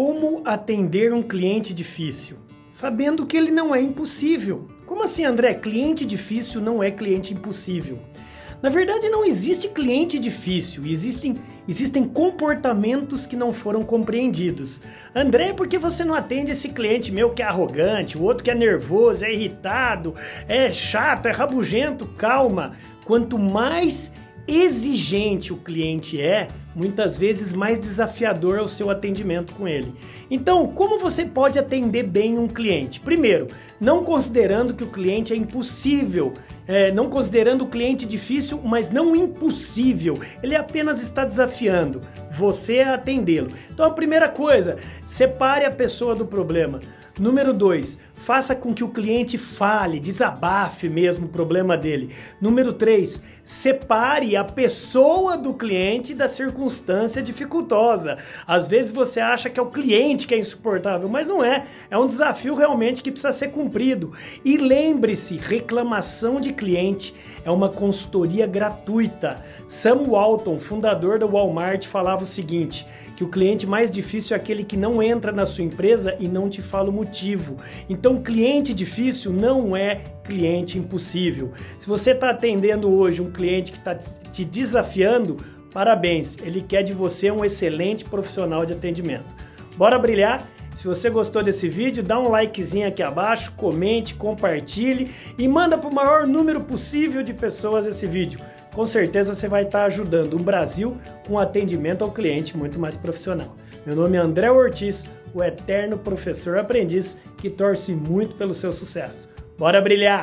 Como atender um cliente difícil? Sabendo que ele não é impossível. Como assim, André? Cliente difícil não é cliente impossível. Na verdade, não existe cliente difícil, existem, existem comportamentos que não foram compreendidos. André, por que você não atende esse cliente meu que é arrogante, o outro que é nervoso, é irritado, é chato, é rabugento? Calma! Quanto mais exigente o cliente é, muitas vezes mais desafiador é o seu atendimento com ele. Então, como você pode atender bem um cliente? Primeiro, não considerando que o cliente é impossível, é, não considerando o cliente difícil, mas não impossível. Ele apenas está desafiando você a atendê-lo. Então, a primeira coisa, separe a pessoa do problema. Número dois, faça com que o cliente fale, desabafe mesmo o problema dele. Número três, separe a pessoa do cliente da circunstância dificultosa. Às vezes você acha que é o cliente que é insuportável, mas não é. É um desafio realmente que precisa ser cumprido. E lembre-se, reclamação de cliente é uma consultoria gratuita. Sam Walton, fundador da Walmart, falava o seguinte: que o cliente mais difícil é aquele que não entra na sua empresa e não te fala o motivo. Então, cliente difícil não é cliente impossível. Se você está atendendo hoje um cliente que está te desafiando, parabéns, ele quer de você um excelente profissional de atendimento. Bora brilhar? Se você gostou desse vídeo, dá um likezinho aqui abaixo, comente, compartilhe e manda para o maior número possível de pessoas esse vídeo com certeza você vai estar ajudando o Brasil com atendimento ao cliente muito mais profissional. Meu nome é André Ortiz, o eterno professor aprendiz que torce muito pelo seu sucesso. Bora brilhar!